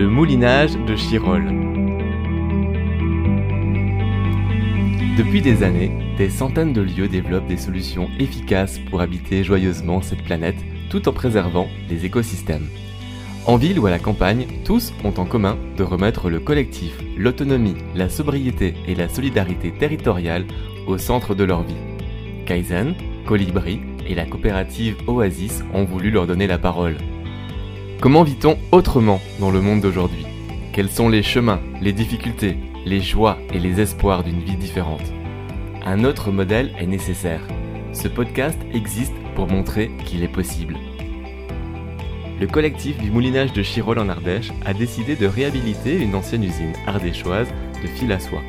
le moulinage de Chirol. Depuis des années, des centaines de lieux développent des solutions efficaces pour habiter joyeusement cette planète tout en préservant les écosystèmes. En ville ou à la campagne, tous ont en commun de remettre le collectif, l'autonomie, la sobriété et la solidarité territoriale au centre de leur vie. Kaizen, Colibri et la coopérative Oasis ont voulu leur donner la parole. Comment vit-on autrement dans le monde d'aujourd'hui? Quels sont les chemins, les difficultés, les joies et les espoirs d'une vie différente? Un autre modèle est nécessaire. Ce podcast existe pour montrer qu'il est possible. Le collectif du moulinage de Chirol en Ardèche a décidé de réhabiliter une ancienne usine ardéchoise de fil à soie.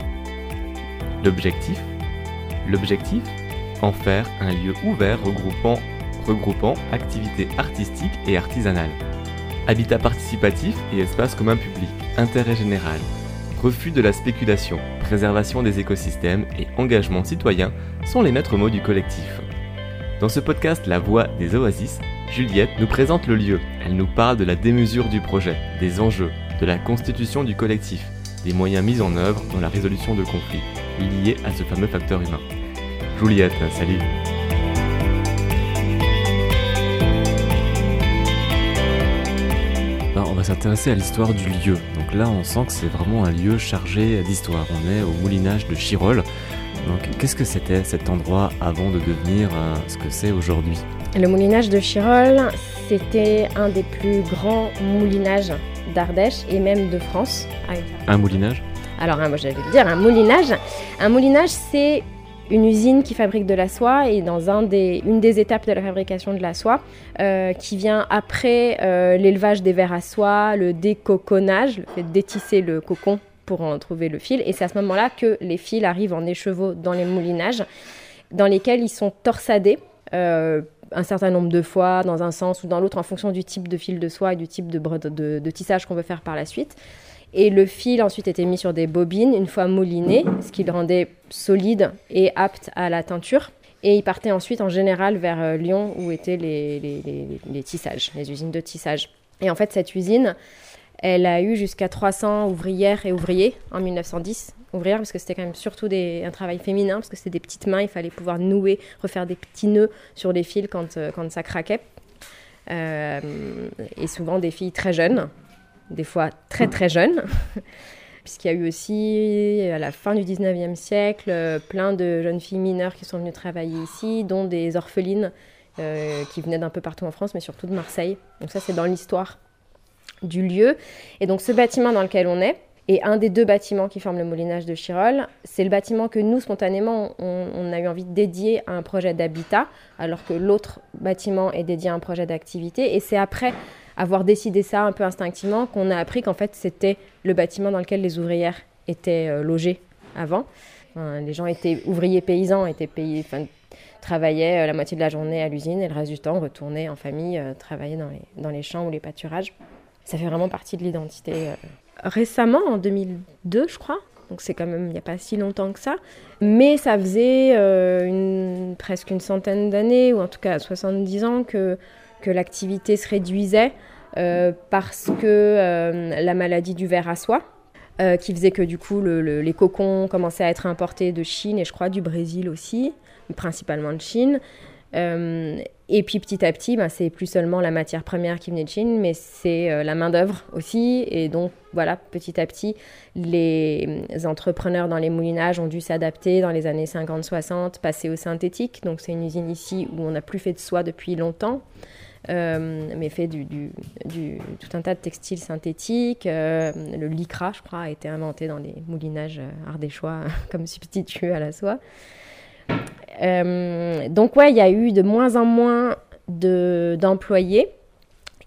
L'objectif? L'objectif? En faire un lieu ouvert regroupant, regroupant activités artistiques et artisanales. Habitat participatif et espace commun public, intérêt général, refus de la spéculation, préservation des écosystèmes et engagement citoyen sont les maîtres mots du collectif. Dans ce podcast La Voix des Oasis, Juliette nous présente le lieu. Elle nous parle de la démesure du projet, des enjeux, de la constitution du collectif, des moyens mis en œuvre dans la résolution de conflits liés à ce fameux facteur humain. Juliette, salut Ben, on va s'intéresser à l'histoire du lieu. Donc là, on sent que c'est vraiment un lieu chargé d'histoire. On est au moulinage de Chirol. Donc qu'est-ce que c'était cet endroit avant de devenir euh, ce que c'est aujourd'hui? Le moulinage de Chirol, c'était un des plus grands moulinages d'Ardèche et même de France. Un moulinage? Alors, hein, moi j'allais le dire, un moulinage. Un moulinage, c'est une usine qui fabrique de la soie et dans une des étapes de la fabrication de la soie euh, qui vient après euh, l'élevage des vers à soie, le décoconnage, le fait de détisser le cocon pour en trouver le fil. Et c'est à ce moment-là que les fils arrivent en écheveau dans les moulinages dans lesquels ils sont torsadés. Euh, un certain nombre de fois dans un sens ou dans l'autre en fonction du type de fil de soie et du type de tissage qu'on veut faire par la suite. Et le fil ensuite était mis sur des bobines une fois mouliné, ce qui le rendait solide et apte à la teinture. Et il partait ensuite en général vers Lyon où étaient les, les, les, tissages, les usines de tissage. Et en fait, cette usine, elle a eu jusqu'à 300 ouvrières et ouvriers en 1910. Ouvrières parce que c'était quand même surtout des, un travail féminin, parce que c'était des petites mains, il fallait pouvoir nouer, refaire des petits nœuds sur les fils quand, quand ça craquait. Euh, et souvent des filles très jeunes, des fois très très jeunes, puisqu'il y a eu aussi, à la fin du 19e siècle, plein de jeunes filles mineures qui sont venues travailler ici, dont des orphelines euh, qui venaient d'un peu partout en France, mais surtout de Marseille. Donc ça, c'est dans l'histoire du lieu. Et donc ce bâtiment dans lequel on est, et un des deux bâtiments qui forment le moulinage de Chirol, c'est le bâtiment que nous, spontanément, on, on, a eu envie de dédier à un projet d'habitat, alors que l'autre bâtiment est dédié à un projet d'activité. Et c'est après avoir décidé ça un peu instinctivement qu'on a appris qu'en fait c'était le bâtiment dans lequel les ouvrières étaient euh, logées avant. Les gens étaient ouvriers paysans, étaient payés, travaillaient euh, la moitié de la journée à l'usine et le reste du temps retournaient en famille, euh, travailler dans les, dans les champs ou les pâturages. Ça fait vraiment partie de l'identité. Euh, Récemment, en 2002, je crois, donc c'est quand même il n'y a pas si longtemps que ça, mais ça faisait presque une centaine d'années, ou en tout cas 70 ans, que, que l'activité se réduisait euh, parce que euh, la maladie du ver à soie, euh, qui faisait que du coup le, le, les cocons commençaient à être importés de Chine et je crois du Brésil aussi, principalement de Chine. Et puis petit à petit, ben, c'est plus seulement la matière première qui venait de Chine, mais c'est la main-d'œuvre aussi. Et donc, voilà, petit à petit, les entrepreneurs dans les moulinages ont dû s'adapter dans les années 50-60, passer au synthétique. Donc, c'est une usine ici où on n'a plus fait de soie depuis longtemps. Euh, mais fait du, tout un tas de textiles synthétiques. Euh, le lycra, je crois, a été inventé dans les moulinages ardéchois comme substitut à la soie. Euh, donc ouais, il y a eu de moins en moins d'employés.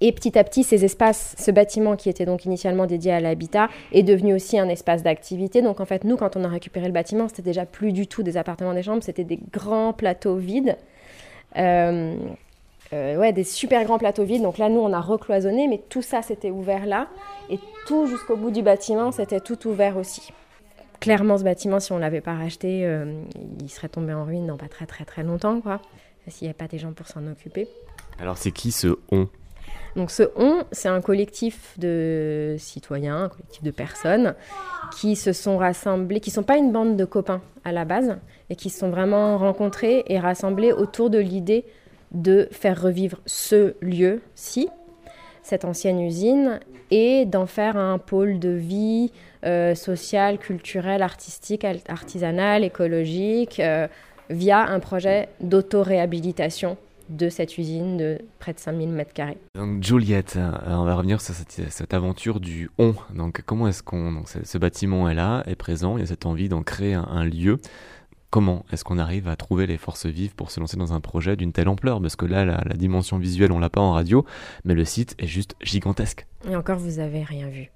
Et petit à petit, ces espaces, ce bâtiment qui était donc initialement dédié à l'habitat, est devenu aussi un espace d'activité. Donc en fait, nous, quand on a récupéré le bâtiment, c'était déjà plus du tout des appartements des chambres, c'était des grands plateaux vides. Euh, euh, ouais, des super grands plateaux vides. Donc là, nous, on a recloisonné, mais tout ça, c'était ouvert là. Et tout jusqu'au bout du bâtiment, c'était tout ouvert aussi clairement, ce bâtiment, si on ne l'avait pas racheté, euh, il serait tombé en ruine dans pas très très très longtemps, quoi. S'il n'y avait pas des gens pour s'en occuper. Alors, c'est qui ce on? Donc ce on, c'est un collectif de citoyens, un collectif de personnes qui se sont rassemblés, qui ne sont pas une bande de copains à la base, et qui se sont vraiment rencontrés et rassemblés autour de l'idée de faire revivre ce lieu-ci, cette ancienne usine, et d'en faire un pôle de vie euh, sociale, culturelle, artistique, artisanale, écologique, euh, via un projet d'auto-réhabilitation de cette usine de près de 5000 mètres carrés. Juliette, euh, on va revenir sur cette, aventure du on. Donc comment est-ce qu'on... ce bâtiment est là, est présent, il y a cette envie d'en créer un lieu. Comment est-ce qu'on arrive à trouver les forces vives pour se lancer dans un projet d'une telle ampleur? Parce que là, la, dimension visuelle, on l'a pas en radio, mais le site est juste gigantesque. Et encore, vous avez rien vu.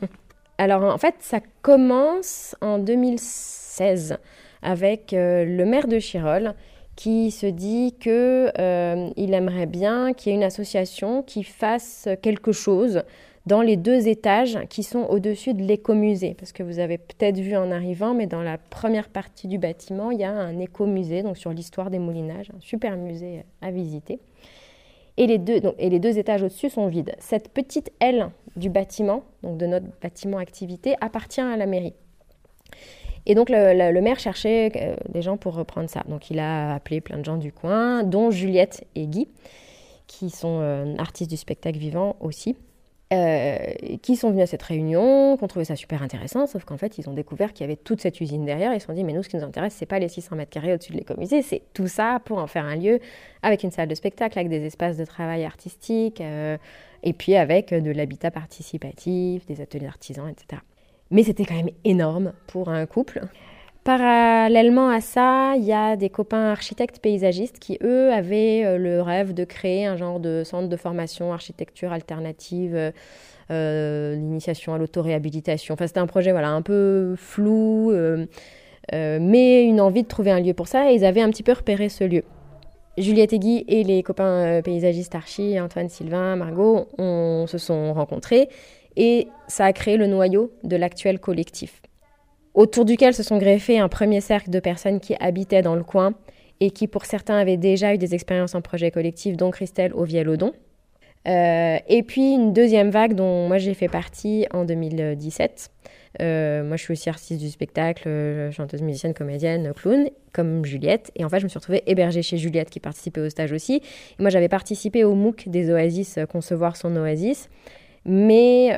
Alors en fait, ça commence en 2016 avec euh, le maire de Chirol qui se dit que euh, il aimerait bien qu'il y ait une association qui fasse quelque chose dans les deux étages qui sont au-dessus de l'écomusée. Parce que vous avez peut-être vu en arrivant, mais dans la première partie du bâtiment, il y a un écomusée, donc sur l'histoire des moulinages, un super musée à visiter. Et les deux, et les deux étages au-dessus sont vides. Cette petite aile du bâtiment, donc de notre bâtiment activité, appartient à la mairie. Et donc le, maire cherchait euh, des gens pour reprendre ça. Donc il a appelé plein de gens du coin, dont Juliette et Guy, qui sont euh, artistes du spectacle vivant aussi. Euh, qui sont venus à cette réunion, qui ont trouvé ça super intéressant, sauf qu'en fait, ils ont découvert qu'il y avait toute cette usine derrière. Ils se sont dit, mais nous, ce qui nous intéresse, c'est pas les 600 mètres carrés au-dessus de l'écomusée, c'est tout ça pour en faire un lieu avec une salle de spectacle, avec des espaces de travail artistique, euh, et puis avec de l'habitat participatif, des ateliers d'artisans, etc. Mais c'était quand même énorme pour un couple. Parallèlement à ça, il y a des copains architectes paysagistes qui, eux, avaient euh, le rêve de créer un genre de centre de formation architecture alternative, euh, euh l'initiation à l'autoréhabilitation. Enfin, c'était un projet voilà, un peu flou, euh, mais une envie de trouver un lieu pour ça, et ils avaient un petit peu repéré ce lieu. Juliette et Guy et les copains paysagistes archi, Antoine, Sylvain, Margot, on, se sont rencontrés, et ça a créé le noyau de l'actuel collectif autour duquel se sont greffés un premier cercle de personnes qui habitaient dans le coin et qui, pour certains, avaient déjà eu des expériences en projet collectif, dont Christelle Oviel-Odon. Euh, et puis une deuxième vague dont moi j'ai fait partie en 2017. Euh, moi je suis aussi artiste du spectacle, euh, chanteuse, musicienne, comédienne, clown, comme Juliette. Et en fait je me suis retrouvée hébergée chez Juliette qui participait au stage aussi. Et moi j'avais participé au MOOC des Oasis, Concevoir son Oasis. Mais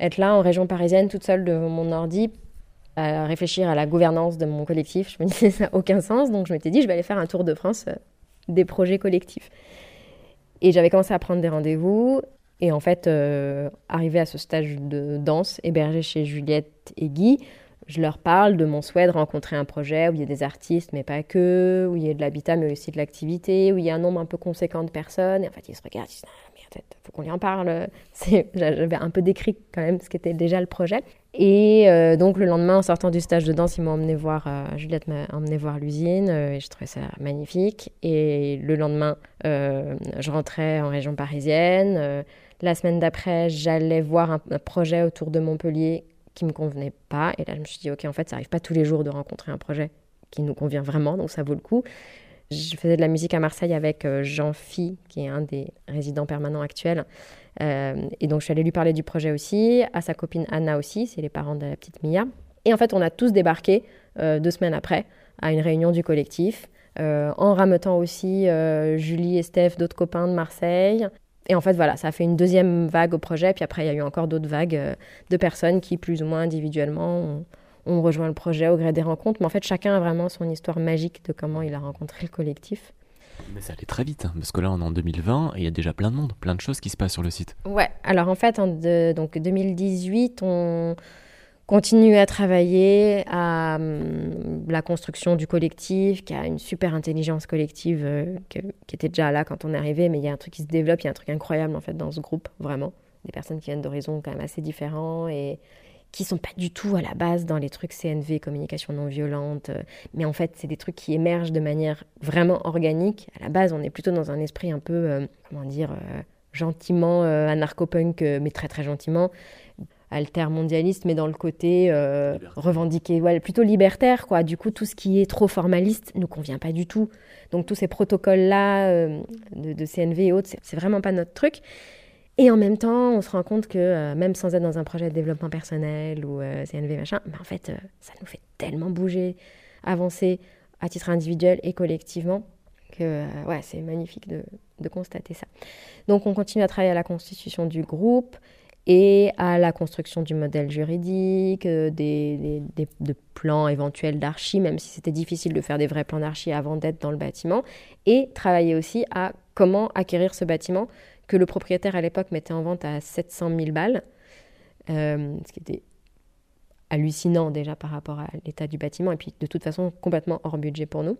être là en région parisienne toute seule devant mon ordi, à réfléchir à la gouvernance de mon collectif. Je me disais, ça n'a aucun sens. Donc, je m'étais dit, je vais aller faire un tour de France euh, des projets collectifs. Et j'avais commencé à prendre des rendez-vous. Et en fait, euh, arrivé à ce stage de danse, hébergé chez Juliette et Guy, je leur parle de mon souhait de rencontrer un projet où il y a des artistes, mais pas que, où il y a de l'habitat, mais aussi de l'activité, où il y a un nombre un peu conséquent de personnes. Et en fait, ils se regardent, ils disent, il faut qu'on lui en parle. J'avais un peu décrit quand même ce qu'était déjà le projet. Et euh, donc le lendemain, en sortant du stage de danse, ils m'ont voir, euh, Juliette m'a emmené voir l'usine, euh, et je trouvais ça magnifique. Et le lendemain, je rentrais en région parisienne. la semaine d'après, j'allais voir un, un, projet autour de Montpellier qui me convenait pas. Et là, je me suis dit, ok, en fait, ça arrive pas tous les jours de rencontrer un projet qui nous convient vraiment, donc ça vaut le coup. Je faisais de la musique à Marseille avec Jean Phi, qui est un des résidents permanents actuels. Euh, et donc, je suis allée lui parler du projet aussi, à sa copine Anna aussi, c'est les parents de la petite Mia. Et en fait, on a tous débarqué euh, deux semaines après à une réunion du collectif, en rameutant aussi Julie et Steph, d'autres copains de Marseille. Et en fait, voilà, ça a fait une deuxième vague au projet. Puis après, il y a eu encore d'autres vagues de personnes qui, plus ou moins individuellement, ont, on rejoint le projet au gré des rencontres. Mais en fait, chacun a vraiment son histoire magique de comment il a rencontré le collectif. Mais ça allait très vite, hein, parce que là, on est en 2020 et il y a déjà plein de monde, plein de choses qui se passent sur le site. Ouais, alors en fait, en donc 2018, on continue à travailler à hum, la construction du collectif, qui a une super intelligence collective euh, qui était déjà là quand on est arrivé, mais il y a un truc qui se développe, il y a un truc incroyable en fait dans ce groupe, vraiment. Des personnes qui viennent d'horizons quand même assez différents et qui sont pas du tout à la base dans les trucs CNV, communication non violente, euh, mais en fait c'est des trucs qui émergent de manière vraiment organique. À la base, on est plutôt dans un esprit un peu, euh, comment dire, euh, gentiment anarcho-punk, mais très très gentiment, altermondialiste, mais dans le côté euh, revendiqué, ouais, plutôt libertaire, quoi. Du coup, tout ce qui est trop formaliste nous convient pas du tout. Donc, tous ces protocoles-là euh, de, CNV et autres, c'est vraiment pas notre truc. Et en même temps, on se rend compte que euh, même sans être dans un projet de développement personnel ou CNV machin, mais en fait, ça nous fait tellement bouger, avancer à titre individuel et collectivement que ouais, c'est magnifique de, de constater ça. Donc, on continue à travailler à la constitution du groupe et à la construction du modèle juridique, euh, des, de plans éventuels d'archi, même si c'était difficile de faire des vrais plans d'archi avant d'être dans le bâtiment, et travailler aussi à comment acquérir ce bâtiment que le propriétaire à l'époque mettait en vente à 700 000 balles, euh, ce qui était hallucinant déjà par rapport à l'état du bâtiment, et puis de toute façon complètement hors budget pour nous.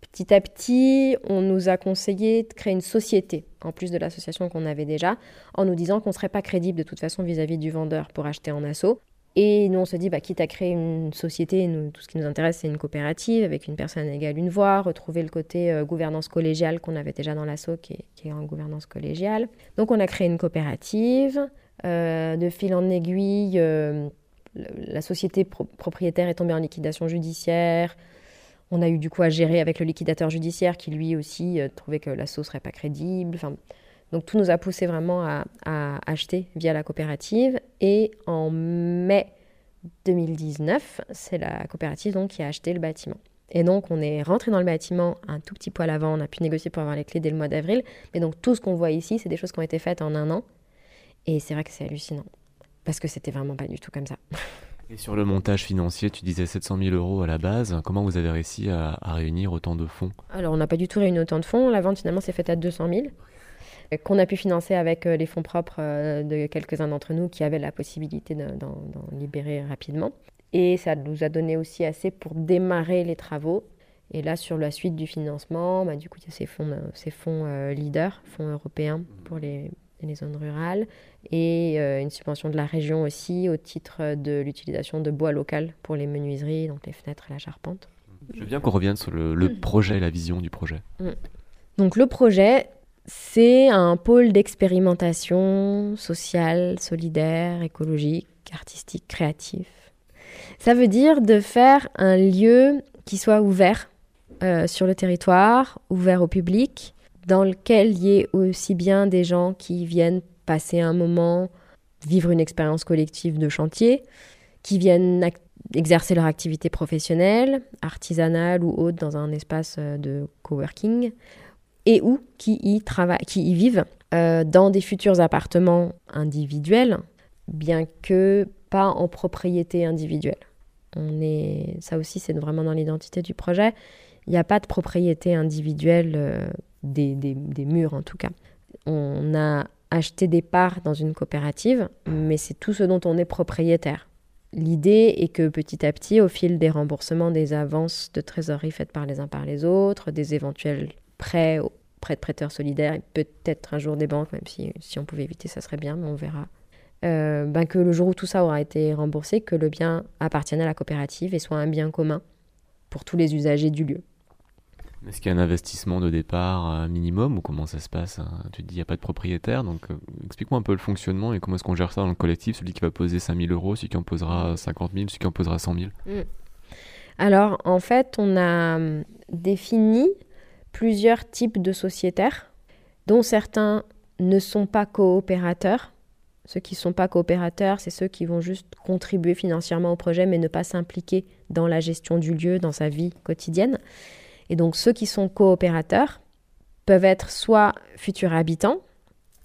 Petit à petit, on nous a conseillé de créer une société, en plus de l'association qu'on avait déjà, en nous disant qu'on ne serait pas crédible de toute façon vis-à-vis du vendeur pour acheter en assaut. Et nous, on se dit, bah, quitte à créer une société, tout ce qui nous intéresse, c'est une coopérative avec une personne égale une voix, retrouver le côté euh, gouvernance collégiale qu'on avait déjà dans l'assaut, qui, est, en gouvernance collégiale. Donc, on a créé une coopérative. Euh, de fil en aiguille, euh, la société propriétaire est tombée en liquidation judiciaire. On a eu du coup à gérer avec le liquidateur judiciaire qui lui aussi trouvait que l'assaut serait pas crédible. Donc tout nous a poussé vraiment à, acheter via la coopérative. Et en mai 2019, c'est la coopérative donc qui a acheté le bâtiment. Et donc on est rentré dans le bâtiment un tout petit poil avant, on a pu négocier pour avoir les clés dès le mois d'avril. Mais donc tout ce qu'on voit ici, c'est des choses qui ont été faites en un an. Et c'est vrai que c'est hallucinant. Parce que c'était vraiment pas du tout comme ça. Et sur le montage financier, tu disais 700 000 euros à la base. Comment vous avez réussi à, réunir autant de fonds? Alors, on n'a pas du tout réuni autant de fonds. La vente, finalement, s'est faite à 200 000 qu'on a pu financer avec euh, les fonds propres euh, de quelques-uns d'entre nous qui avaient la possibilité d'en libérer rapidement. Et ça nous a donné aussi assez pour démarrer les travaux. Et là, sur la suite du financement, bah, du coup, il y a ces fonds, euh, ces fonds leaders, fonds européens pour les les zones rurales, et euh, une subvention de la région aussi au titre de l'utilisation de bois local pour les menuiseries, donc les fenêtres et la charpente. Je veux bien qu'on revienne sur le, le projet, la vision du projet. Mm. Donc le projet, c'est un pôle d'expérimentation sociale, solidaire, écologique, artistique, créatif. Ça veut dire de faire un lieu qui soit ouvert euh, sur le territoire, ouvert au public, dans lequel il y ait aussi bien des gens qui viennent passer un moment, vivre une expérience collective de chantier, qui viennent exercer leur activité professionnelle, artisanale ou autre dans un espace euh, de coworking, et ou qui y, qui y vivent euh, dans des futurs appartements individuels, bien que pas en propriété individuelle. On est, ça aussi, c'est vraiment dans l'identité du projet. Il n'y a pas de propriété individuelle euh, des, des, murs en tout cas. On a acheté des parts dans une coopérative, mais c'est tout ce dont on est propriétaire. L'idée est que petit à petit, au fil des remboursements des avances de trésorerie faites par les uns par les autres, des éventuels prêts, prêts de prêteurs solidaires, et peut-être un jour des banques, même si, si on pouvait éviter, ça serait bien, mais on verra. Euh, ben que le jour où tout ça aura été remboursé, que le bien appartienne à la coopérative et soit un bien commun pour tous les usagers du lieu. Est-ce qu'il y a un investissement de départ euh, minimum ou comment ça se passe hein? Tu te dis il n'y a pas de propriétaire, donc euh, explique-moi un peu le fonctionnement et comment est-ce qu'on gère ça dans le collectif, celui qui va poser 5 000 euros, celui qui en posera 50 000, celui qui en posera 100 000 mm. Alors en fait, on a hum, défini plusieurs types de sociétaires, dont certains ne sont pas coopérateurs. Ceux qui ne sont pas coopérateurs, c'est ceux qui vont juste contribuer financièrement au projet, mais ne pas s'impliquer dans la gestion du lieu, dans sa vie quotidienne. Et donc ceux qui sont coopérateurs peuvent être soit futurs habitants,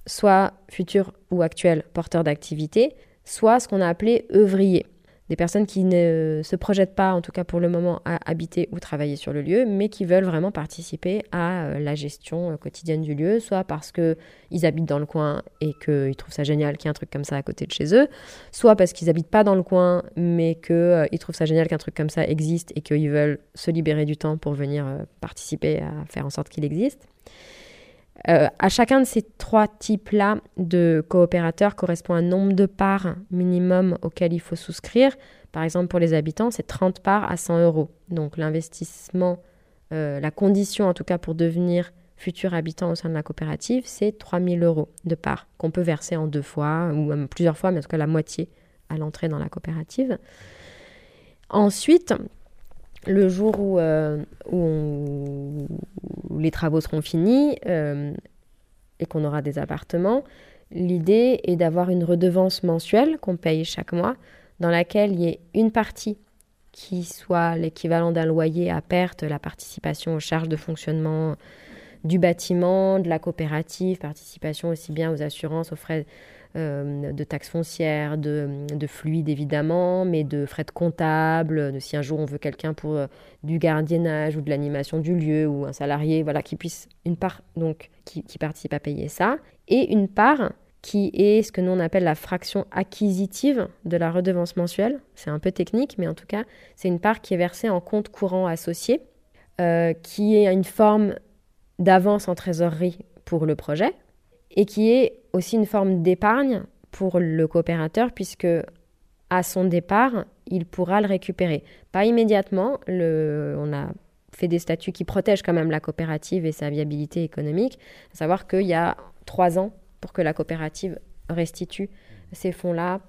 soit futurs ou actuels porteurs d'activité, soit ce qu'on a appelé œuvriers des personnes qui ne se projettent pas, en tout cas pour le moment, à habiter ou travailler sur le lieu, mais qui veulent vraiment participer à euh, la gestion euh, quotidienne du lieu, soit parce qu'ils habitent dans le coin et qu'ils trouvent ça génial qu'il y ait un truc comme ça à côté de chez eux, soit parce qu'ils n'habitent pas dans le coin, mais qu'ils euh, trouvent ça génial qu'un truc comme ça existe et qu'ils veulent se libérer du temps pour venir participer à faire en sorte qu'il existe. Euh, à chacun de ces trois types-là de coopérateurs correspond un nombre de parts minimum auquel il faut souscrire. Par exemple, pour les habitants, c'est 30 parts à 100 euros. Donc l'investissement, euh, la condition en tout cas pour devenir futur habitant au sein de la coopérative, c'est 3000 euros de parts qu'on peut verser en deux fois ou même plusieurs fois, mais en tout cas la moitié à l'entrée dans la coopérative. Ensuite, le jour où, où, les travaux seront finis et qu'on aura des appartements, l'idée est d'avoir une redevance mensuelle qu'on paye chaque mois, dans laquelle il y ait une partie qui soit l'équivalent d'un loyer à perte, la participation aux charges de fonctionnement du bâtiment, de la coopérative, participation aussi bien aux assurances, aux frais euh, de taxes foncières, de, de, fluides évidemment, mais de frais de comptable, de si un jour on veut quelqu'un pour euh, du gardiennage ou de l'animation du lieu ou un salarié, voilà, qui puisse une part donc qui, qui participe à payer ça, et une part qui est ce que nous on appelle la fraction acquisitive de la redevance mensuelle. C'est un peu technique, mais en tout cas, c'est une part qui est versée en compte courant associé, euh, qui est une forme d'avance en trésorerie pour le projet, et qui est aussi une forme d'épargne pour le coopérateur, puisque à son départ, il pourra le récupérer. Pas immédiatement, on a fait des statuts qui protègent quand même la coopérative et sa viabilité économique, à savoir qu'il y a trois ans pour que la coopérative restitue ces fonds-là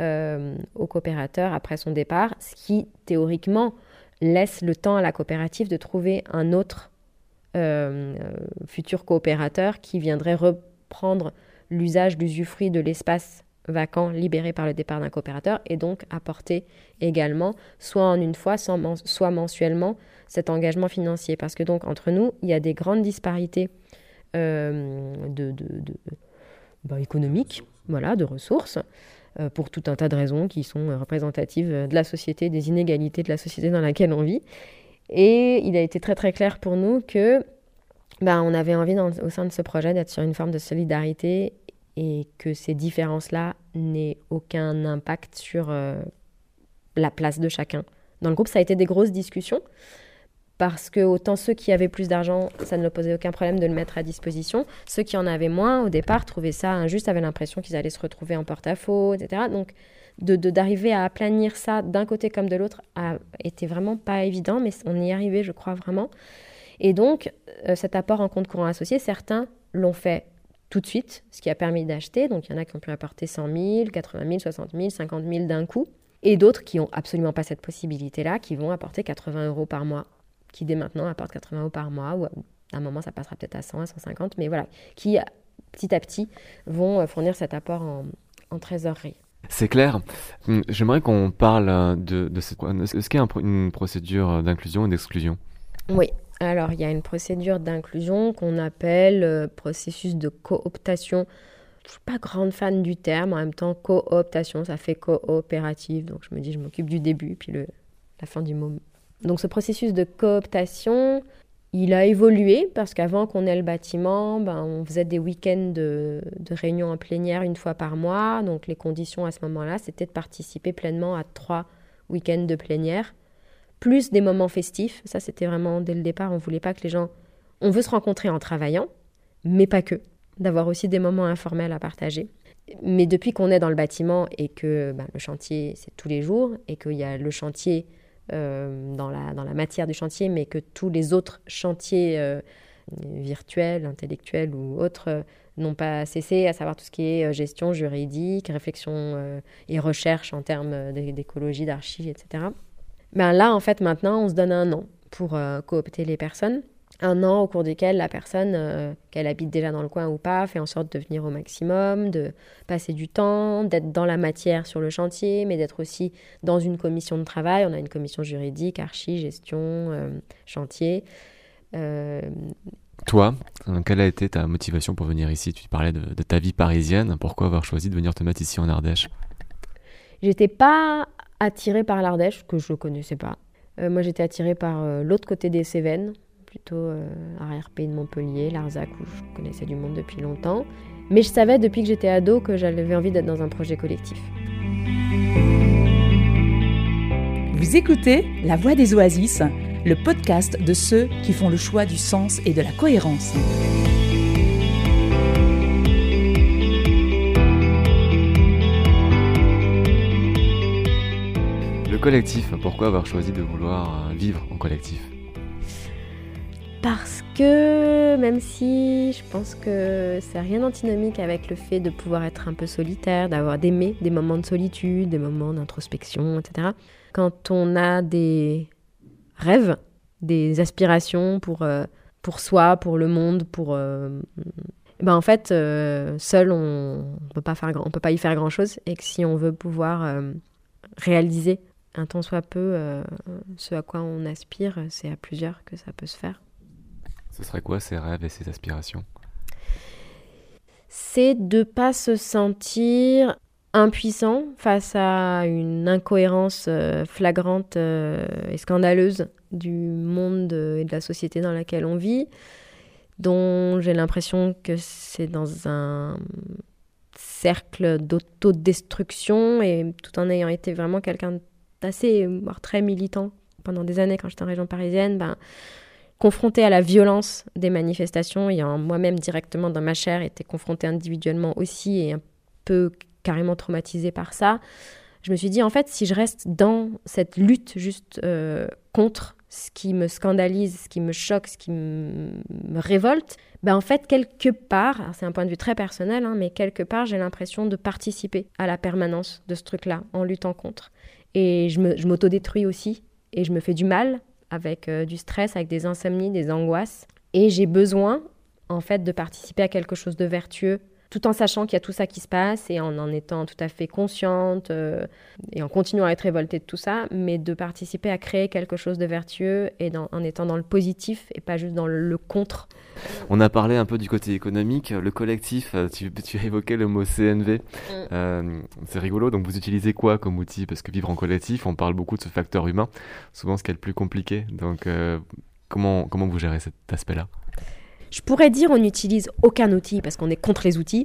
euh, au coopérateur après son départ, ce qui théoriquement laisse le temps à la coopérative de trouver un autre euh, futur coopérateur qui viendrait reprendre l'usage d'usufruit de l'espace vacant libéré par le départ d'un coopérateur et donc apporter également, soit en une fois, soit mensuellement, cet engagement financier. Parce que donc entre nous, il y a des grandes disparités euh, de, bah, économique, voilà, de ressources, euh, pour tout un tas de raisons qui sont représentatives de la société, des inégalités de la société dans laquelle on vit. Et il a été très très clair pour nous que bah, on avait envie au sein de ce projet d'être sur une forme de solidarité et que ces différences-là n'aient aucun impact sur euh, la place de chacun. Dans le groupe, ça a été des grosses discussions parce que autant ceux qui avaient plus d'argent, ça ne leur posait aucun problème de le mettre à disposition. Ceux qui en avaient moins, au départ, trouvaient ça injuste, avaient l'impression qu'ils allaient se retrouver en porte-à-faux, etc. Donc, d'arriver de, à aplanir ça d'un côté comme de l'autre a été vraiment pas évident, mais on y arrivé, je crois vraiment. Et donc, euh, cet apport en compte courant associé, certains l'ont fait tout de suite, ce qui a permis d'acheter. Donc, il y en a qui ont pu apporter 100 000, 80 000, 60 000, 50 000 d'un coup. Et d'autres qui n'ont absolument pas cette possibilité-là, qui vont apporter 80 euros par mois qui dès maintenant apporte 80 euros par mois, ou à un moment ça passera peut-être à 100, à 150, mais voilà, qui petit à petit vont euh, fournir cet apport en, trésorerie. C'est clair. Hum, j'aimerais qu'on parle euh, de, y a une procédure d'inclusion et d'exclusion Oui. Alors, il y a une procédure d'inclusion qu'on appelle euh, processus de cooptation. Je ne suis pas grande fan du terme, en même temps, cooptation, ça fait coopérative. Donc, je me dis, je m'occupe du début, puis le, la fin du mot donc ce processus de cooptation, il a évolué parce qu'avant qu'on ait le bâtiment, ben, on faisait des week-ends de, réunions en plénière une fois par mois. Donc les conditions à ce moment-là, c'était de participer pleinement à trois week-ends de plénière, plus des moments festifs. Ça, c'était vraiment dès le départ, on voulait pas que les gens... On veut se rencontrer en travaillant, mais pas que. D'avoir aussi des moments informels à partager. Mais depuis qu'on est dans le bâtiment et que ben, le chantier, c'est tous les jours, et qu'il y a le chantier euh, dans, la, matière du chantier, mais que tous les autres chantiers euh, virtuels, intellectuels ou autres euh, n'ont pas cessé, à savoir tout ce qui est gestion juridique, réflexion et recherche en termes d'écologie, d'archives, etc. Ben là, en fait, maintenant, on se donne un an pour coopter les personnes un an au cours duquel la personne, euh, qu'elle habite déjà dans le coin ou pas, fait en sorte de venir au maximum, de passer du temps, d'être dans la matière sur le chantier, mais d'être aussi dans une commission de travail. On a une commission juridique, archi, gestion, euh, chantier. Euh, Toi, quelle a été ta motivation pour venir ici? Tu parlais de, de, ta vie parisienne. Pourquoi avoir choisi de venir te mettre ici en Ardèche? J'étais pas attirée par l'Ardèche, que je ne connaissais pas. moi, j'étais attirée par l'autre côté des Cévennes, plutôt euh, arrière-pays de Montpellier, Larzac, où je connaissais du monde depuis longtemps. Mais je savais depuis que j'étais ado que j'avais envie d'être dans un projet collectif. Vous écoutez La Voix des Oasis, le podcast de ceux qui font le choix du sens et de la cohérence. Pourquoi avoir choisi de vouloir vivre en collectif? Parce que même si je pense que c'est rien d'antinomique avec le fait de pouvoir être un peu solitaire, d'avoir d'aimer des moments de solitude, des moments d'introspection, etc. Quand on a des rêves, des aspirations pour, euh, pour soi, pour le monde, pour... Euh, ben en fait, euh, seul, on ne peut, pas peut pas y faire grand-chose. Et que si on veut pouvoir réaliser un tant soit peu ce à quoi on aspire, c'est à plusieurs que ça peut se faire. Ce serait quoi ces rêves et ces aspirations? C'est de pas se sentir impuissant face à une incohérence euh, flagrante euh, et scandaleuse du monde et de la société dans laquelle on vit, dont j'ai l'impression que c'est dans un cercle d'autodestruction et tout en ayant été vraiment quelqu'un d'assez, voire très militant pendant des années quand j'étais en région parisienne, ben, confronté à la violence des manifestations, ayant moi-même directement dans ma chair été confronté individuellement aussi et un peu carrément traumatisé par ça, je me suis dit en fait si je reste dans cette lutte juste euh, contre ce qui me scandalise, ce qui me choque, ce qui me, révolte, ben en fait quelque part, c'est un point de vue très personnel, hein, mais quelque part j'ai l'impression de participer à la permanence de ce truc-là en luttant contre. Et je m'autodétruis aussi et je me fais du mal avec euh, du stress, avec des insomnies, des angoisses. Et j'ai besoin, en fait, de participer à quelque chose de vertueux, tout en sachant qu'il y a tout ça qui se passe et en en étant tout à fait consciente euh, et en continuant à être révoltée de tout ça, mais de participer à créer quelque chose de vertueux et en étant dans le positif et pas juste dans le contre. On a parlé un peu du côté économique, le collectif, euh, tu, tu as évoqué le mot CNV. Mm. Euh, c'est rigolo, donc vous utilisez quoi comme outil? Parce que vivre en collectif, on parle beaucoup de ce facteur humain, souvent ce qui est le plus compliqué. Donc euh, comment, comment vous gérez cet aspect-là? Je pourrais dire on n'utilise aucun outil parce qu'on est contre les outils.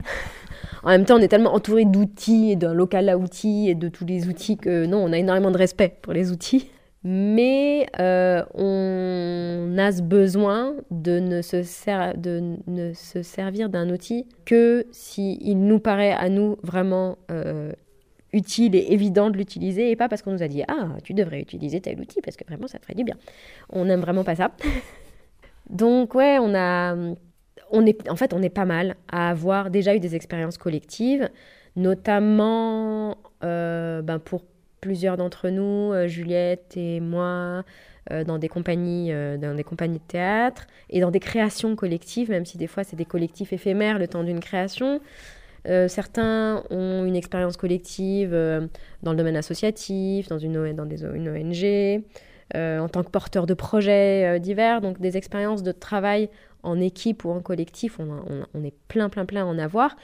En même temps, on est tellement entouré d'outils et d'un local à outils et de tous les outils que non, on a énormément de respect pour les outils mais euh, on a ce besoin de ne se, servir d'un outil que s'il nous paraît à nous vraiment euh, utile et évident de l'utiliser et pas parce qu'on nous a dit ah tu devrais utiliser tel outil parce que vraiment ça te ferait du bien. On n'aime vraiment pas ça. Donc ouais, on a on est en fait on est pas mal à avoir déjà eu des expériences collectives, notamment euh, ben pour plusieurs d'entre nous, euh, Juliette et moi, euh, dans, des compagnies, dans des compagnies de théâtre et dans des créations collectives, même si des fois c'est des collectifs éphémères le temps d'une création. certains ont une expérience collective dans le domaine associatif, dans une, dans des, une ONG, en tant que porteur de projets divers, donc des expériences de travail en équipe ou en collectif, on, est plein, plein, plein à en avoir.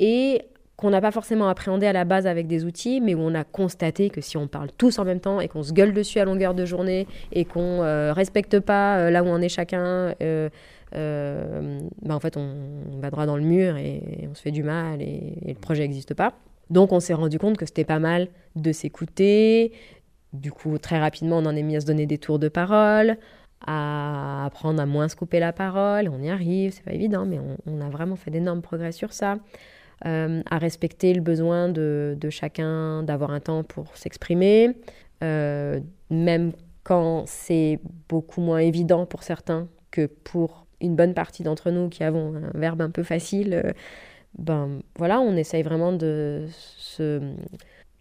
Et qu'on n'a pas forcément appréhendé à la base avec des outils, mais où on a constaté que si on parle tous en même temps et qu'on se gueule dessus à longueur de journée et qu'on euh, respecte pas euh, là où on est chacun, euh, bah en fait on, va droit dans le mur et, on se fait du mal et, le projet n'existe pas. Donc on s'est rendu compte que c'était pas mal de s'écouter. Du coup, très rapidement, on en est mis à se donner des tours de parole, à apprendre à moins se couper la parole. On y arrive, c'est pas évident, mais on, a vraiment fait d'énormes progrès sur ça. Euh, à respecter le besoin de, chacun d'avoir un temps pour s'exprimer, euh, même quand c'est beaucoup moins évident pour certains que pour une bonne partie d'entre nous qui avons un verbe un peu facile. Euh, ben voilà, on essaye vraiment de se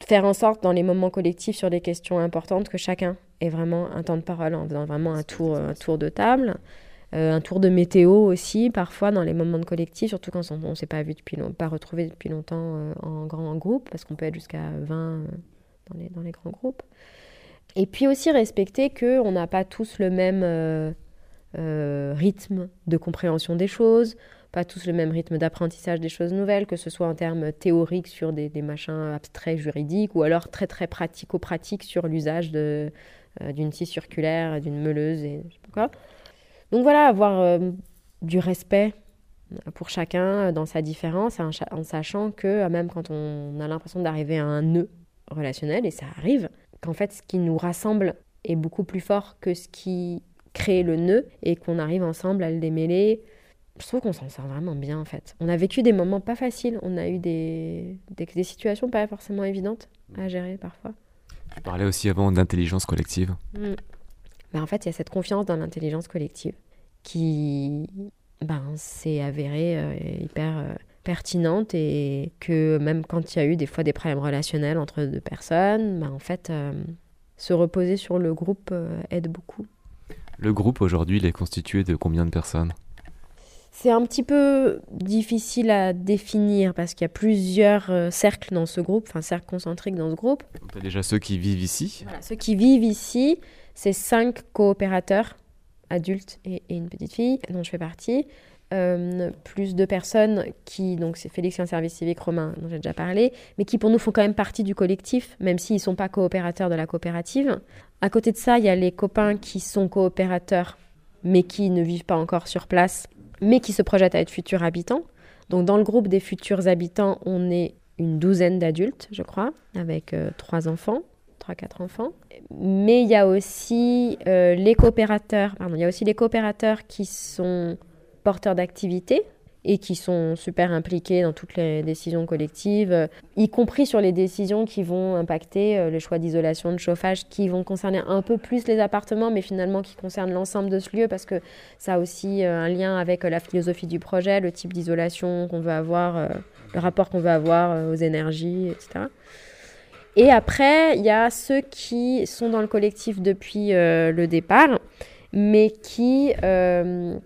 faire en sorte dans les moments collectifs sur des questions importantes que chacun ait vraiment un temps de parole en faisant vraiment un tour, un tour de table. Euh, un tour de météo aussi, parfois dans les moments de collectif, surtout quand on ne s'est pas vu depuis pas retrouvé depuis longtemps euh, en grand groupe, parce qu'on peut être jusqu'à 20 euh, dans, les, dans les grands groupes. Et puis aussi respecter qu'on n'a pas tous le même rythme de compréhension des choses, pas tous le même rythme d'apprentissage des choses nouvelles, que ce soit en termes théoriques sur des, des machins abstraits juridiques, ou alors très très pratico-pratiques sur l'usage d'une scie circulaire, d'une meuleuse et je sais pas quoi. Donc voilà, avoir euh, du respect pour chacun euh, dans sa différence, en, sachant que euh, même quand on a l'impression d'arriver à un nœud relationnel, et ça arrive, qu'en fait ce qui nous rassemble est beaucoup plus fort que ce qui crée le nœud, et qu'on arrive ensemble à le démêler. Je trouve qu'on s'en sort vraiment bien en fait. On a vécu des moments pas faciles, on a eu des, des, situations pas forcément évidentes à gérer parfois. Tu parlais aussi avant d'intelligence collective. Mmh. Ben, en fait, il y a cette confiance dans l'intelligence collective qui ben, c'est avéré euh, hyper euh, pertinente et que même quand il y a eu des fois des problèmes relationnels entre deux personnes, ben, en fait, euh, se reposer sur le groupe aide beaucoup. Le groupe aujourd'hui, il est constitué de combien de personnes? C'est un petit peu difficile à définir parce qu'il y a plusieurs cercles dans ce groupe, enfin cercles concentriques dans ce groupe. Tu as déjà ceux qui vivent ici voilà, Ceux qui vivent ici, c'est cinq coopérateurs adultes et, une petite fille dont je fais partie. Euh, plus de personnes qui, donc c'est Félix un service civique romain dont j'ai déjà parlé, mais qui pour nous font quand même partie du collectif, même s'ils ne sont pas coopérateurs de la coopérative. À côté de ça, il y a les copains qui sont coopérateurs, mais qui ne vivent pas encore sur place, mais qui se projettent à être futurs habitants. Donc dans le groupe des futurs habitants, on est une douzaine d'adultes, je crois, avec euh, trois enfants. 3-4 enfants. Mais il y a aussi euh, les coopérateurs, il y a aussi les coopérateurs qui sont porteurs d'activités et qui sont super impliqués dans toutes les décisions collectives, euh, y compris sur les décisions qui vont impacter euh, le choix d'isolation, de chauffage, qui vont concerner un peu plus les appartements, mais finalement qui concernent l'ensemble de ce lieu, parce que ça a aussi un lien avec la philosophie du projet, le type d'isolation qu'on veut avoir, le rapport qu'on veut avoir aux énergies, etc. Et après, il y a ceux qui sont dans le collectif depuis euh, le départ, mais qui euh,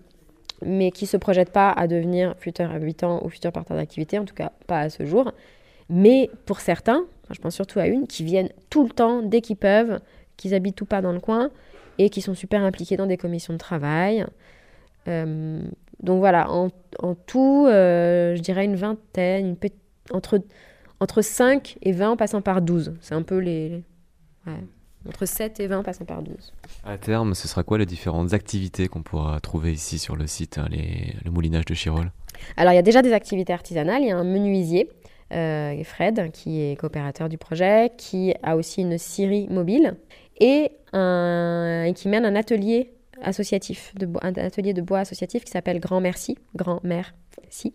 mais qui se projettent pas à devenir futur habitant ou futur partenaire d'activité, en tout cas pas à ce jour. Mais pour certains, je pense surtout à une, qui viennent tout le temps, dès qu'ils peuvent, qui habitent tout pas dans le coin et qui sont super impliqués dans des commissions de travail. Euh, donc voilà, en, en tout, je dirais une vingtaine, une entre entre 5 et 20 en passant par 12. C'est un peu les... Entre 7 et 20 passant par 12. À terme, ce sera quoi les différentes activités qu'on pourra trouver ici sur le site, hein, les, le moulinage de Chirol? Alors, il y a déjà des activités artisanales. Il y a un menuisier, euh, Fred, qui est coopérateur du projet, qui a aussi une scierie mobile et, un, et qui mène un atelier associatif, de, un atelier de bois associatif qui s'appelle Grand Merci, Grand Merci,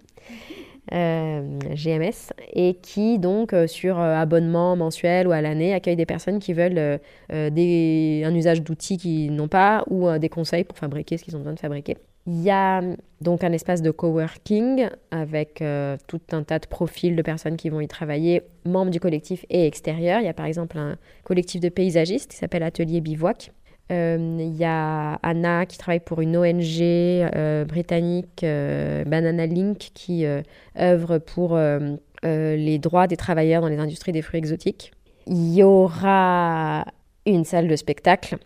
euh, GMS, et qui donc euh, sur euh, abonnement mensuel ou à l'année accueille des personnes qui veulent un usage d'outils qu'ils n'ont pas ou des conseils pour fabriquer ce qu'ils ont besoin de fabriquer. Il y a donc un espace de coworking avec tout un tas de profils de personnes qui vont y travailler, membres du collectif et extérieurs. Il y a par exemple un collectif de paysagistes qui s'appelle Atelier Bivouac, il euh, y a Anna qui travaille pour une ONG euh, britannique, euh, Banana Link, qui œuvre pour les droits des travailleurs dans les industries des fruits exotiques. Il y aura une salle de spectacle,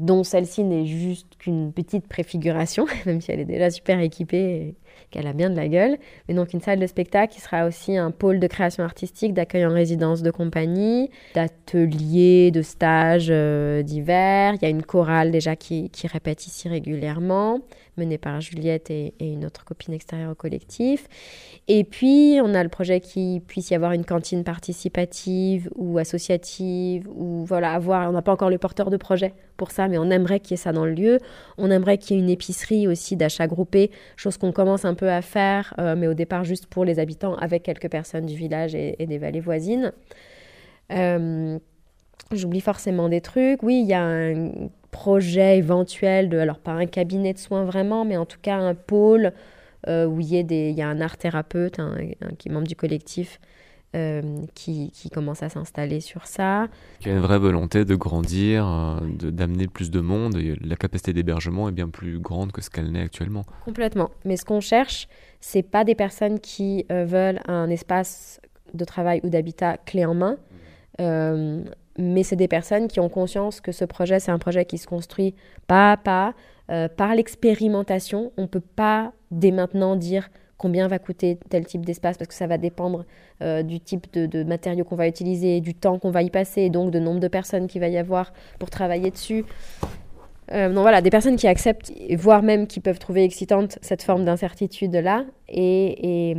dont celle-ci n'est juste qu'une petite préfiguration, même si elle est déjà super équipée qu'elle a bien de la gueule. Mais donc une salle de spectacle qui sera aussi un pôle de création artistique, d'accueil en résidence de compagnie, d'ateliers, de stages euh, divers. Il y a une chorale déjà qui répète ici régulièrement menée par Juliette et, une autre copine extérieure au collectif. Et puis, on a le projet qu'il puisse y avoir une cantine participative ou associative, ou voilà, avoir, on n'a pas encore le porteur de projet pour ça, mais on aimerait qu'il y ait ça dans le lieu. On aimerait qu'il y ait une épicerie aussi d'achat groupé, chose qu'on commence un peu à faire, euh, mais au départ juste pour les habitants, avec quelques personnes du village et, des vallées voisines. Euh, j'oublie forcément des trucs. Oui, il y a un projet éventuel de, alors pas un cabinet de soins vraiment, mais en tout cas un pôle euh, où il y, a des, il y a un art thérapeute qui est membre du collectif euh, qui, qui, commence à s'installer sur ça. Il y a une vraie volonté de grandir, euh, d'amener plus de monde. la capacité d'hébergement est bien plus grande que ce qu'elle n'est actuellement. Complètement. Mais ce qu'on cherche, c'est pas des personnes qui veulent un espace de travail ou d'habitat clé en main mais c'est des personnes qui ont conscience que ce projet, c'est un projet qui se construit pas à pas, euh, par l'expérimentation. On ne peut pas dès maintenant dire combien va coûter tel type d'espace parce que ça va dépendre euh, du type de, matériaux qu'on va utiliser, du temps qu'on va y passer, et donc de nombre de personnes qu'il va y avoir pour travailler dessus. Euh, donc voilà, des personnes qui acceptent, voire même qui peuvent trouver excitante cette forme d'incertitude-là, et,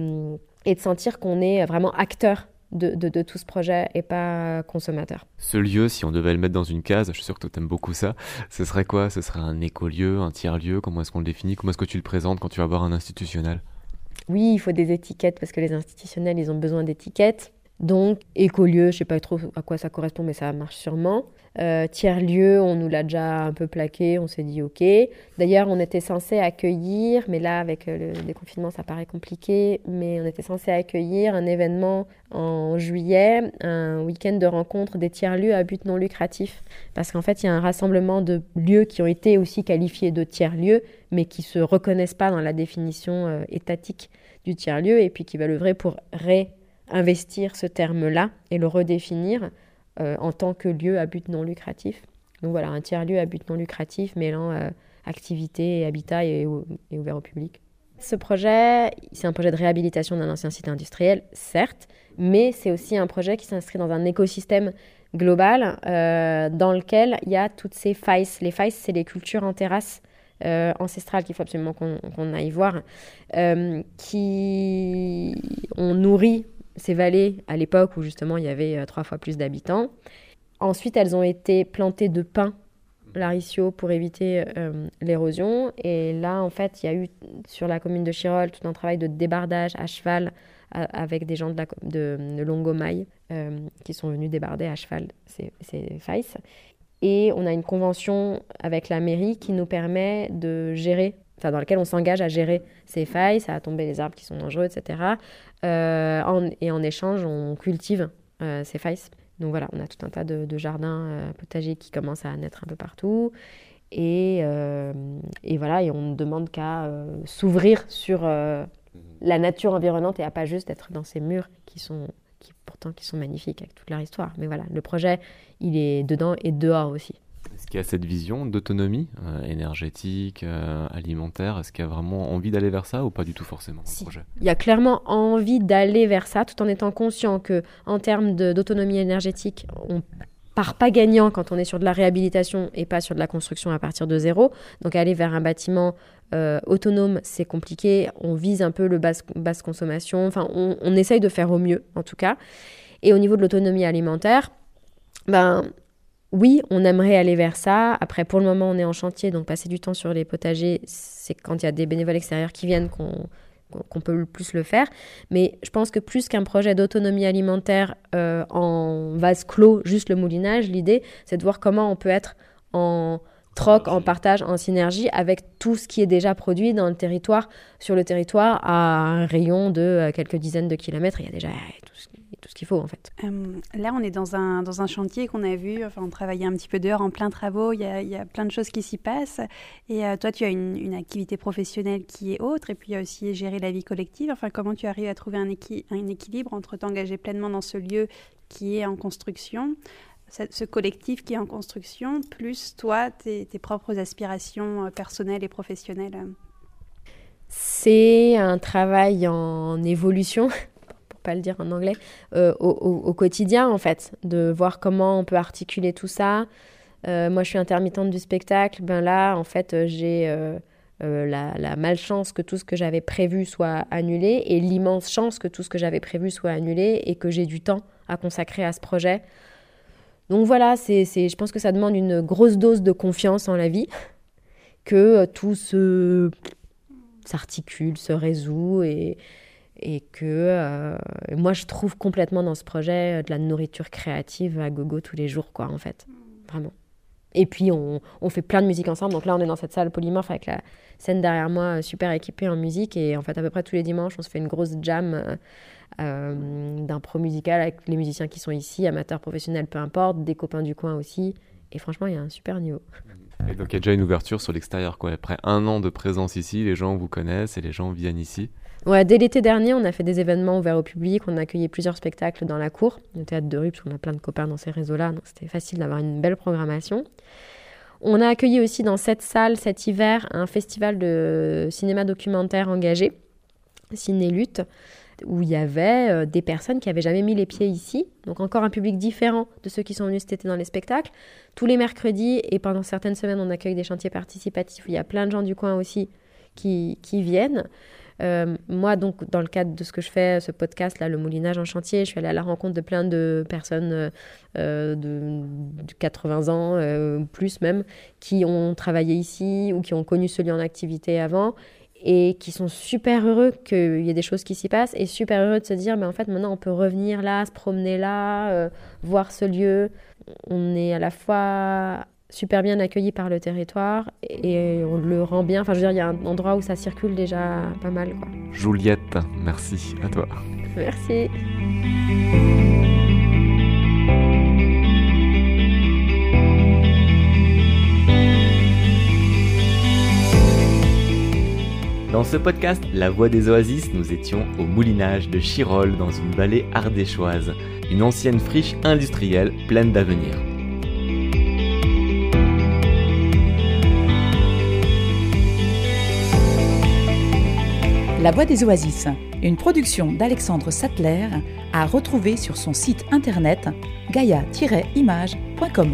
et de sentir qu'on est vraiment acteur de, tout ce projet et pas consommateur. Ce lieu, si on devait le mettre dans une case, je suis sûr que tu aimes beaucoup ça, ce serait quoi? Ce serait un écolieu, un tiers-lieu? Comment est-ce qu'on le définit? Comment est-ce que tu le présentes quand tu vas voir un institutionnel? Oui, il faut des étiquettes parce que les institutionnels, ils ont besoin d'étiquettes. Donc, écolieu, je sais pas trop à quoi ça correspond, mais ça marche sûrement. Euh, tiers-lieu, on nous l'a déjà un peu plaqué, on s'est dit ok. D'ailleurs, on était censé accueillir, mais là, avec euh, le déconfinement, ça paraît compliqué, mais on était censé accueillir un événement en juillet, un week-end de rencontre des tiers-lieux à but non lucratif. Parce qu'en fait, il y a un rassemblement de lieux qui ont été aussi qualifiés de tiers-lieux, mais qui se reconnaissent pas dans la définition euh, étatique du tiers-lieu, et puis qui veulent œuvrer pour réinvestir ce terme-là et le redéfinir euh, en tant que lieu à but non lucratif. Donc voilà, un tiers-lieu à but non lucratif mêlant euh, activité et habitat et, ouvert au public. Ce projet, c'est un projet de réhabilitation d'un ancien site industriel, certes, mais c'est aussi un projet qui s'inscrit dans un écosystème global euh, dans lequel il y a toutes ces failles. Les failles, c'est les cultures en terrasse ancestrales qu'il faut absolument qu'on aille voir, qui ont nourri ces vallées à l'époque où justement il y avait euh, trois fois plus d'habitants. Ensuite, elles ont été plantées de pins laricio pour éviter euh, l'érosion. Et là, en fait, il y a eu sur la commune de Chirol tout un travail de débardage à cheval avec des gens de, la, de, Longomaille euh, qui sont venus débarder à cheval ces, ces failles. Et on a une convention avec la mairie qui nous permet de gérer enfin dans lequel on s'engage à gérer ces failles, ça a tombé les arbres qui sont dangereux, etc. Euh, et en échange, on cultive euh, ces failles. Donc voilà, on a tout un tas de, jardins euh, potagers qui commencent à naître un peu partout. Et, et voilà, et on ne demande qu'à s'ouvrir sur la nature environnante et à pas juste être dans ces murs qui sont qui, pourtant qui sont magnifiques avec toute leur histoire. Mais voilà, le projet, il est dedans et dehors aussi. Y a cette vision d'autonomie euh, énergétique, euh, alimentaire? Est-ce qu'il y a vraiment envie d'aller vers ça ou pas du tout forcément projet? Il y a clairement envie d'aller vers ça, tout en étant conscient que en termes d'autonomie énergétique, on part pas gagnant quand on est sur de la réhabilitation et pas sur de la construction à partir de zéro. Donc aller vers un bâtiment euh, autonome, c'est compliqué. On vise un peu le basse, basse consommation. Enfin, on, on essaye de faire au mieux, en tout cas. Et au niveau de l'autonomie alimentaire, ben, oui, on aimerait aller vers ça. Après, pour le moment, on est en chantier, donc passer du temps sur les potagers, c'est quand il y a des bénévoles extérieurs qui viennent qu'on peut le plus le faire. Mais je pense que plus qu'un projet d'autonomie alimentaire euh, en vase clos, juste le moulinage, l'idée, c'est de voir comment on peut être en troc, en partage, en synergie avec tout ce qui est déjà produit dans le territoire, sur le territoire, à un rayon de euh, quelques dizaines de kilomètres. Il y a déjà tout ce qu'il faut en fait. Euh, là, on est dans un, dans un chantier qu'on a vu, enfin, on travaillait un petit peu dehors en plein travaux, il y a, il y a plein de choses qui s'y passent. Et euh, toi, tu as une, une, activité professionnelle qui est autre, et puis il y a aussi gérer la vie collective. Enfin, comment tu arrives à trouver un, un équilibre entre t'engager pleinement dans ce lieu qui est en construction ce collectif qui est en construction, plus toi, tes, tes propres aspirations euh, personnelles et professionnelles? C'est un travail en évolution pas le dire en anglais, euh, au, quotidien en fait, de voir comment on peut articuler tout ça. Euh, moi, je suis intermittente du spectacle. Ben là, en fait, euh, j'ai la, malchance que tout ce que j'avais prévu soit annulé et l'immense chance que tout ce que j'avais prévu soit annulé et que j'ai du temps à consacrer à ce projet. Donc voilà, c'est, je pense que ça demande une grosse dose de confiance en la vie, que tout se s'articule, se résout et, et que euh, moi je trouve complètement dans ce projet euh, de la nourriture créative à gogo tous les jours quoi en fait. Vraiment. Et puis on, fait plein de musique ensemble. Donc là on est dans cette salle polymorphe avec la scène derrière moi euh, super équipée en musique. Et en fait à peu près tous les dimanches on se fait une grosse jam euh, d'impro musical avec les musiciens qui sont ici amateurs professionnels peu importe des copains du coin aussi. Et franchement il y a un super niveau. Donc il y a déjà une ouverture sur l'extérieur quoi. Après un an de présence ici les gens vous connaissent et les gens viennent ici Dès l'été dernier, on a fait des événements ouverts au public. On a accueilli plusieurs spectacles dans la cour, le théâtre de rue, parce qu'on a plein de copains dans ces réseaux-là. Donc c'était facile d'avoir une belle programmation. On a accueilli aussi dans cette salle cet hiver un festival de cinéma documentaire engagé, Ciné Lutte, où il y avait euh, des personnes qui avaient jamais mis les pieds ici. Donc encore un public différent de ceux qui sont venus cet été dans les spectacles. Tous les mercredis et pendant certaines semaines, on accueille des chantiers participatifs où il y a plein de gens du coin aussi qui, qui viennent. Euh, moi, donc, dans le cadre de ce que je fais, ce podcast, là, le moulinage en chantier, je suis allée à la rencontre de plein de personnes euh, de, 80 ans, euh, plus même, qui ont travaillé ici ou qui ont connu ce lieu en activité avant. et qui sont super heureux qu'il y ait des choses qui s'y passent et super heureux de se dire mais en fait maintenant on peut revenir là, se promener là, euh, voir ce lieu. On est à la fois super bien accueilli par le territoire et on le rend bien. Enfin je veux dire il y a un endroit où ça circule déjà pas mal quoi. Juliette, merci à toi. Merci. Dans ce podcast La Voix des Oasis, nous étions au moulinage de Chirol dans une vallée ardéchoise, une ancienne friche industrielle pleine d'avenir. La Voix des Oasis, une production d'Alexandre Sattler à retrouver sur son site internet gaia-image.com.